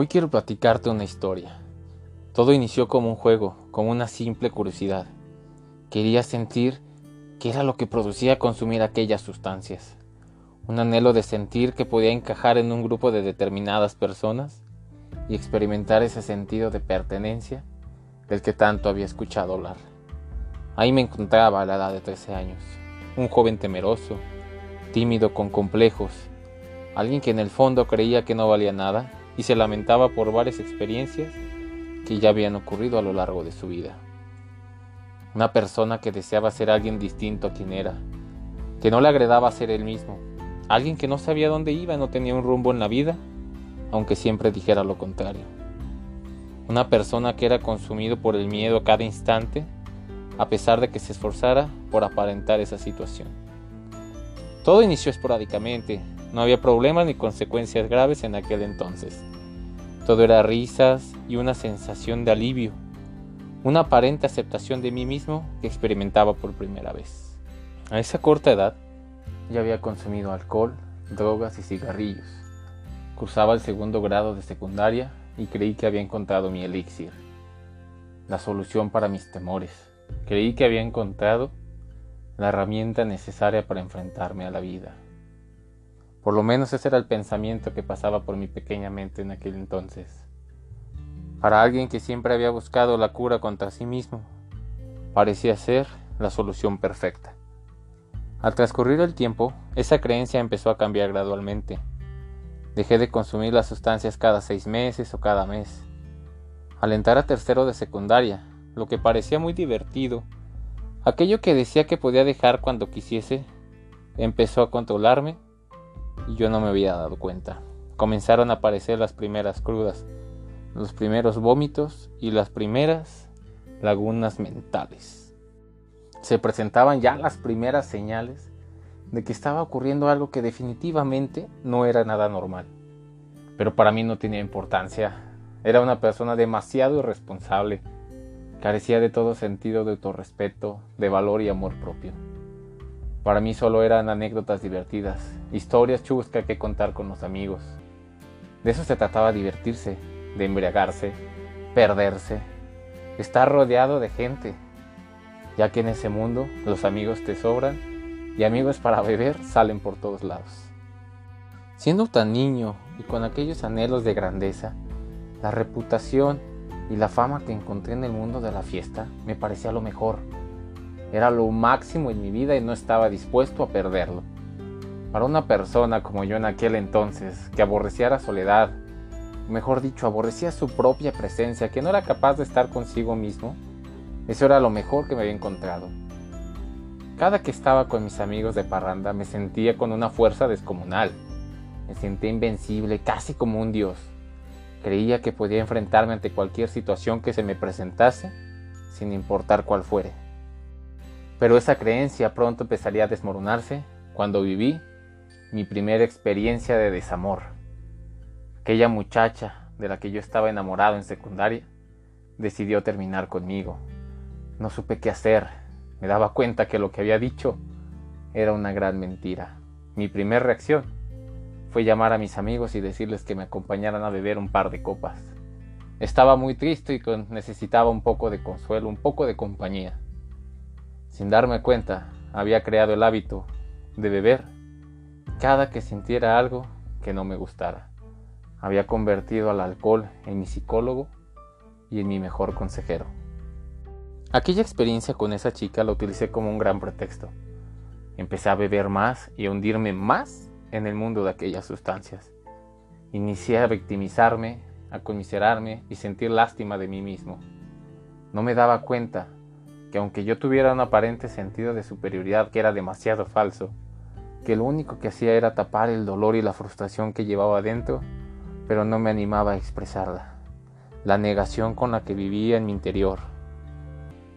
Hoy quiero platicarte una historia. Todo inició como un juego, como una simple curiosidad. Quería sentir qué era lo que producía consumir aquellas sustancias. Un anhelo de sentir que podía encajar en un grupo de determinadas personas y experimentar ese sentido de pertenencia del que tanto había escuchado hablar. Ahí me encontraba a la edad de 13 años, un joven temeroso, tímido con complejos, alguien que en el fondo creía que no valía nada y se lamentaba por varias experiencias que ya habían ocurrido a lo largo de su vida. Una persona que deseaba ser alguien distinto a quien era, que no le agradaba ser él mismo, alguien que no sabía dónde iba, no tenía un rumbo en la vida, aunque siempre dijera lo contrario. Una persona que era consumido por el miedo a cada instante, a pesar de que se esforzara por aparentar esa situación. Todo inició esporádicamente, no había problemas ni consecuencias graves en aquel entonces. Todo era risas y una sensación de alivio, una aparente aceptación de mí mismo que experimentaba por primera vez. A esa corta edad ya había consumido alcohol, drogas y cigarrillos. Cursaba el segundo grado de secundaria y creí que había encontrado mi elixir, la solución para mis temores. Creí que había encontrado la herramienta necesaria para enfrentarme a la vida. Por lo menos ese era el pensamiento que pasaba por mi pequeña mente en aquel entonces. Para alguien que siempre había buscado la cura contra sí mismo, parecía ser la solución perfecta. Al transcurrir el tiempo, esa creencia empezó a cambiar gradualmente. Dejé de consumir las sustancias cada seis meses o cada mes. Al entrar a tercero de secundaria, lo que parecía muy divertido, aquello que decía que podía dejar cuando quisiese, empezó a controlarme y yo no me había dado cuenta. Comenzaron a aparecer las primeras crudas, los primeros vómitos y las primeras lagunas mentales. Se presentaban ya las primeras señales de que estaba ocurriendo algo que definitivamente no era nada normal. Pero para mí no tenía importancia. Era una persona demasiado irresponsable. Carecía de todo sentido de autorrespeto, de valor y amor propio. Para mí solo eran anécdotas divertidas, historias chuscas que contar con los amigos. De eso se trataba divertirse, de embriagarse, perderse, estar rodeado de gente, ya que en ese mundo los amigos te sobran y amigos para beber salen por todos lados. Siendo tan niño y con aquellos anhelos de grandeza, la reputación y la fama que encontré en el mundo de la fiesta me parecía lo mejor era lo máximo en mi vida y no estaba dispuesto a perderlo. Para una persona como yo en aquel entonces, que aborrecía la soledad, mejor dicho, aborrecía su propia presencia, que no era capaz de estar consigo mismo, eso era lo mejor que me había encontrado. Cada que estaba con mis amigos de parranda me sentía con una fuerza descomunal. Me sentía invencible, casi como un dios. Creía que podía enfrentarme ante cualquier situación que se me presentase, sin importar cuál fuere. Pero esa creencia pronto empezaría a desmoronarse cuando viví mi primera experiencia de desamor. Aquella muchacha de la que yo estaba enamorado en secundaria decidió terminar conmigo. No supe qué hacer. Me daba cuenta que lo que había dicho era una gran mentira. Mi primera reacción fue llamar a mis amigos y decirles que me acompañaran a beber un par de copas. Estaba muy triste y necesitaba un poco de consuelo, un poco de compañía. Sin darme cuenta, había creado el hábito de beber cada que sintiera algo que no me gustara. Había convertido al alcohol en mi psicólogo y en mi mejor consejero. Aquella experiencia con esa chica la utilicé como un gran pretexto. Empecé a beber más y a hundirme más en el mundo de aquellas sustancias. Inicié a victimizarme, a conmiserarme y sentir lástima de mí mismo. No me daba cuenta que aunque yo tuviera un aparente sentido de superioridad que era demasiado falso, que lo único que hacía era tapar el dolor y la frustración que llevaba adentro, pero no me animaba a expresarla, la negación con la que vivía en mi interior.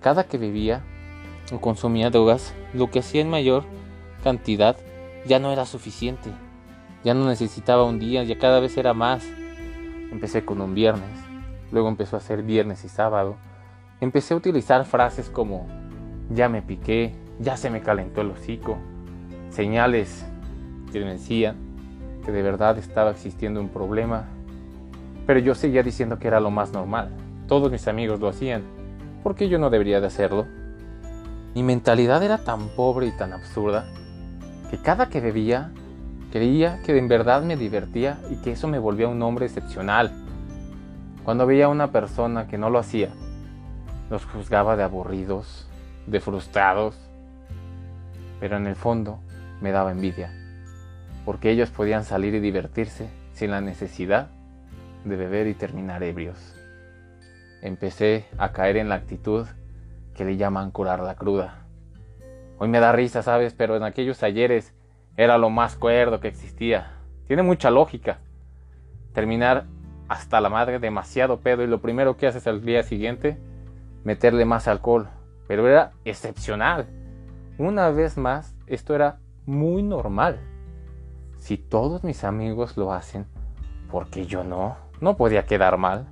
Cada que bebía o consumía drogas, lo que hacía en mayor cantidad ya no era suficiente, ya no necesitaba un día, ya cada vez era más. Empecé con un viernes, luego empezó a ser viernes y sábado, empecé a utilizar frases como ya me piqué, ya se me calentó el hocico, señales que me decían que de verdad estaba existiendo un problema, Pero yo seguía diciendo que era lo más normal. Todos mis amigos lo hacían. ¿Por qué yo no debería de hacerlo? Mi mentalidad era tan pobre y tan absurda que cada que bebía creía que en verdad me divertía y que eso me volvía un hombre excepcional. Cuando veía a una persona que no lo hacía, los juzgaba de aburridos, de frustrados, pero en el fondo me daba envidia, porque ellos podían salir y divertirse sin la necesidad de beber y terminar ebrios. Empecé a caer en la actitud que le llaman curar la cruda. Hoy me da risa, ¿sabes? Pero en aquellos ayeres era lo más cuerdo que existía. Tiene mucha lógica. Terminar hasta la madre demasiado pedo y lo primero que haces al día siguiente, meterle más alcohol. Pero era excepcional. Una vez más, esto era muy normal. Si todos mis amigos lo hacen, ¿por qué yo no? No podía quedar mal.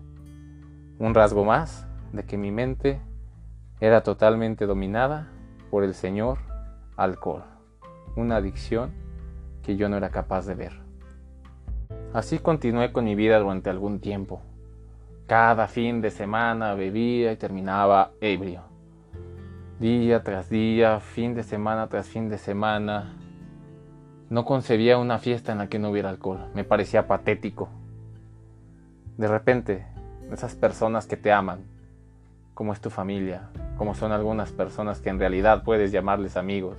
Un rasgo más de que mi mente era totalmente dominada por el señor alcohol. Una adicción que yo no era capaz de ver. Así continué con mi vida durante algún tiempo. Cada fin de semana bebía y terminaba ebrio. Día tras día, fin de semana tras fin de semana, no concebía una fiesta en la que no hubiera alcohol. Me parecía patético. De repente, esas personas que te aman, como es tu familia, como son algunas personas que en realidad puedes llamarles amigos,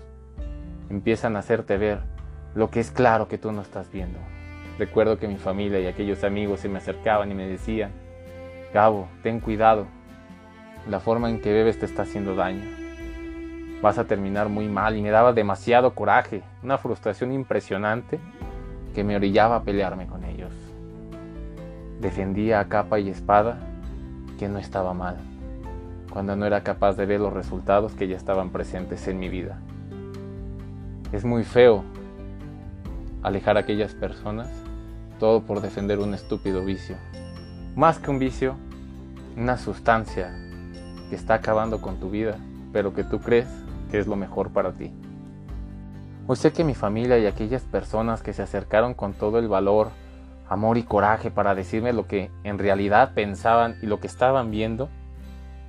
empiezan a hacerte ver lo que es claro que tú no estás viendo. Recuerdo que mi familia y aquellos amigos se me acercaban y me decían, Gabo, ten cuidado, la forma en que bebes te está haciendo daño vas a terminar muy mal y me daba demasiado coraje, una frustración impresionante que me orillaba a pelearme con ellos. Defendía a capa y espada que no estaba mal, cuando no era capaz de ver los resultados que ya estaban presentes en mi vida. Es muy feo alejar a aquellas personas, todo por defender un estúpido vicio. Más que un vicio, una sustancia que está acabando con tu vida, pero que tú crees que es lo mejor para ti. Hoy sé que mi familia y aquellas personas que se acercaron con todo el valor, amor y coraje para decirme lo que en realidad pensaban y lo que estaban viendo,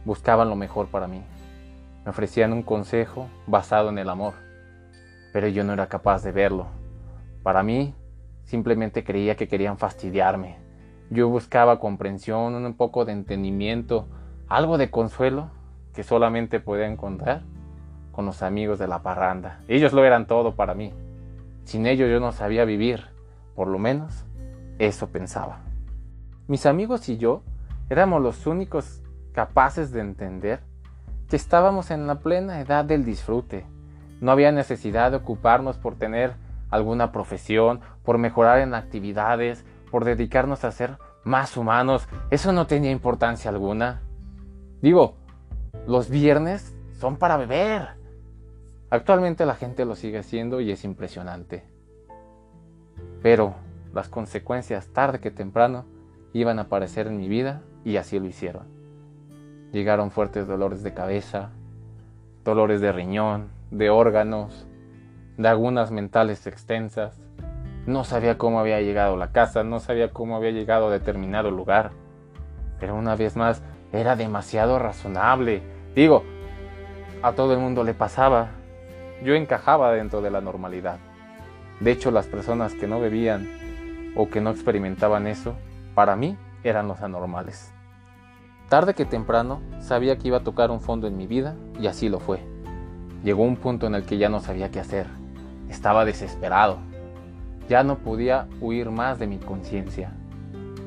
buscaban lo mejor para mí. Me ofrecían un consejo basado en el amor, pero yo no era capaz de verlo. Para mí, simplemente creía que querían fastidiarme. Yo buscaba comprensión, un poco de entendimiento, algo de consuelo que solamente podía encontrar con los amigos de la parranda. Ellos lo eran todo para mí. Sin ellos yo no sabía vivir. Por lo menos eso pensaba. Mis amigos y yo éramos los únicos capaces de entender que estábamos en la plena edad del disfrute. No había necesidad de ocuparnos por tener alguna profesión, por mejorar en actividades, por dedicarnos a ser más humanos. Eso no tenía importancia alguna. Digo, los viernes son para beber. Actualmente la gente lo sigue haciendo y es impresionante. Pero las consecuencias tarde que temprano iban a aparecer en mi vida y así lo hicieron. Llegaron fuertes dolores de cabeza, dolores de riñón, de órganos, lagunas mentales extensas. No sabía cómo había llegado a la casa, no sabía cómo había llegado a determinado lugar. Pero una vez más, era demasiado razonable. Digo, a todo el mundo le pasaba, yo encajaba dentro de la normalidad. De hecho, las personas que no bebían o que no experimentaban eso, para mí eran los anormales. Tarde que temprano sabía que iba a tocar un fondo en mi vida y así lo fue. Llegó un punto en el que ya no sabía qué hacer. Estaba desesperado. Ya no podía huir más de mi conciencia.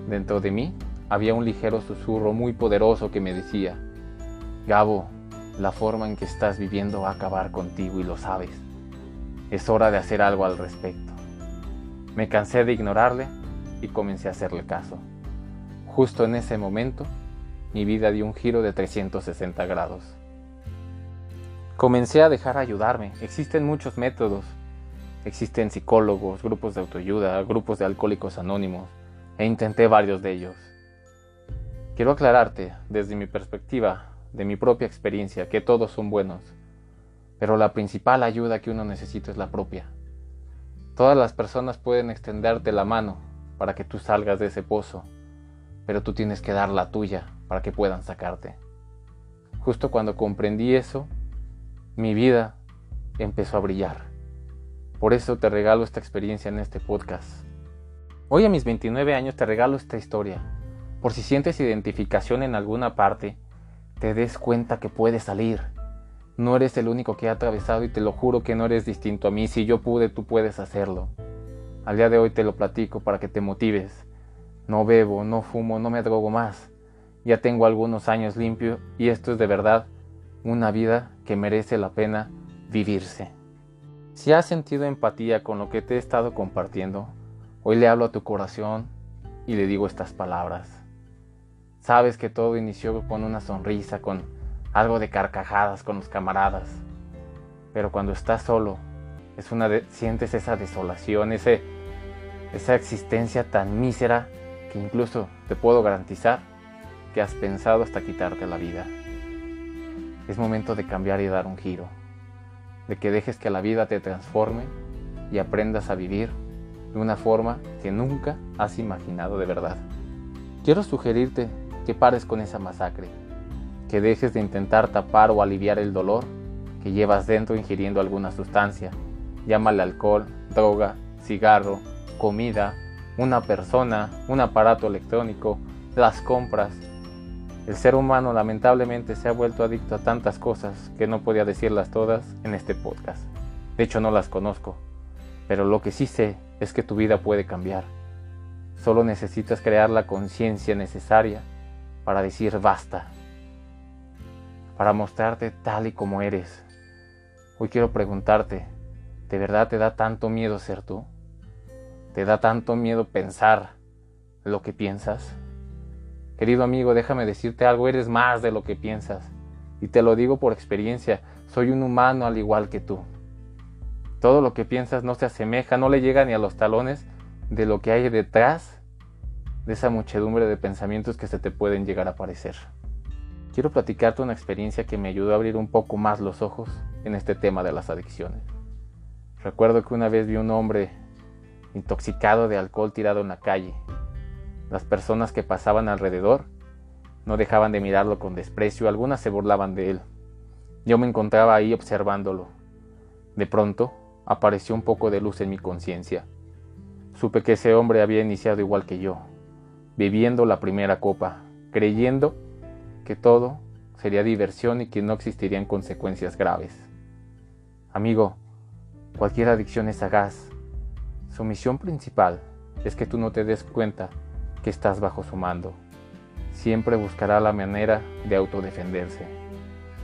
Dentro de mí había un ligero susurro muy poderoso que me decía, Gabo, la forma en que estás viviendo va a acabar contigo y lo sabes. Es hora de hacer algo al respecto. Me cansé de ignorarle y comencé a hacerle caso. Justo en ese momento, mi vida dio un giro de 360 grados. Comencé a dejar ayudarme. Existen muchos métodos. Existen psicólogos, grupos de autoayuda, grupos de alcohólicos anónimos, e intenté varios de ellos. Quiero aclararte, desde mi perspectiva, de mi propia experiencia, que todos son buenos, pero la principal ayuda que uno necesita es la propia. Todas las personas pueden extenderte la mano para que tú salgas de ese pozo, pero tú tienes que dar la tuya para que puedan sacarte. Justo cuando comprendí eso, mi vida empezó a brillar. Por eso te regalo esta experiencia en este podcast. Hoy a mis 29 años te regalo esta historia. Por si sientes identificación en alguna parte, te des cuenta que puedes salir. No eres el único que ha atravesado y te lo juro que no eres distinto a mí. Si yo pude, tú puedes hacerlo. Al día de hoy te lo platico para que te motives. No bebo, no fumo, no me drogo más. Ya tengo algunos años limpio y esto es de verdad una vida que merece la pena vivirse. Si has sentido empatía con lo que te he estado compartiendo, hoy le hablo a tu corazón y le digo estas palabras. Sabes que todo inició con una sonrisa, con algo de carcajadas con los camaradas, pero cuando estás solo, es una sientes esa desolación, ese, esa existencia tan mísera que incluso te puedo garantizar que has pensado hasta quitarte la vida. Es momento de cambiar y dar un giro, de que dejes que la vida te transforme y aprendas a vivir de una forma que nunca has imaginado de verdad. Quiero sugerirte que pares con esa masacre, que dejes de intentar tapar o aliviar el dolor que llevas dentro ingiriendo alguna sustancia, llámale alcohol, droga, cigarro, comida, una persona, un aparato electrónico, las compras, el ser humano lamentablemente se ha vuelto adicto a tantas cosas que no podía decirlas todas en este podcast. De hecho no las conozco, pero lo que sí sé es que tu vida puede cambiar. Solo necesitas crear la conciencia necesaria para decir basta, para mostrarte tal y como eres. Hoy quiero preguntarte, ¿de verdad te da tanto miedo ser tú? ¿Te da tanto miedo pensar lo que piensas? Querido amigo, déjame decirte algo, eres más de lo que piensas. Y te lo digo por experiencia, soy un humano al igual que tú. Todo lo que piensas no se asemeja, no le llega ni a los talones de lo que hay detrás de esa muchedumbre de pensamientos que se te pueden llegar a aparecer. Quiero platicarte una experiencia que me ayudó a abrir un poco más los ojos en este tema de las adicciones. Recuerdo que una vez vi un hombre intoxicado de alcohol tirado en la calle, las personas que pasaban alrededor no dejaban de mirarlo con desprecio, algunas se burlaban de él. Yo me encontraba ahí observándolo. De pronto apareció un poco de luz en mi conciencia. Supe que ese hombre había iniciado igual que yo, bebiendo la primera copa, creyendo que todo sería diversión y que no existirían consecuencias graves. Amigo, cualquier adicción es sagaz. Su misión principal es que tú no te des cuenta que estás bajo su mando. Siempre buscará la manera de autodefenderse.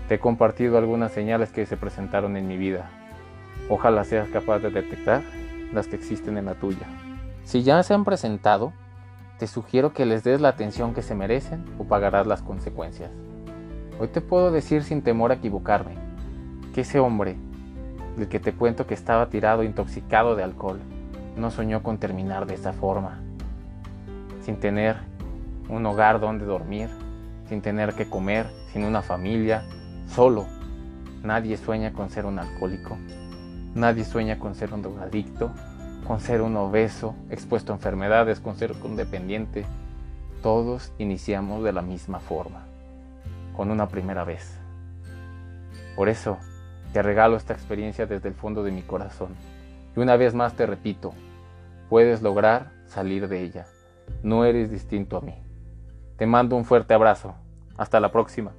Te he compartido algunas señales que se presentaron en mi vida. Ojalá seas capaz de detectar las que existen en la tuya. Si ya se han presentado, te sugiero que les des la atención que se merecen o pagarás las consecuencias. Hoy te puedo decir sin temor a equivocarme que ese hombre, del que te cuento que estaba tirado intoxicado de alcohol, no soñó con terminar de esa forma sin tener un hogar donde dormir, sin tener que comer, sin una familia, solo. Nadie sueña con ser un alcohólico, nadie sueña con ser un drogadicto, con ser un obeso, expuesto a enfermedades, con ser un dependiente. Todos iniciamos de la misma forma, con una primera vez. Por eso te regalo esta experiencia desde el fondo de mi corazón. Y una vez más te repito, puedes lograr salir de ella no eres distinto a mí. Te mando un fuerte abrazo. Hasta la próxima.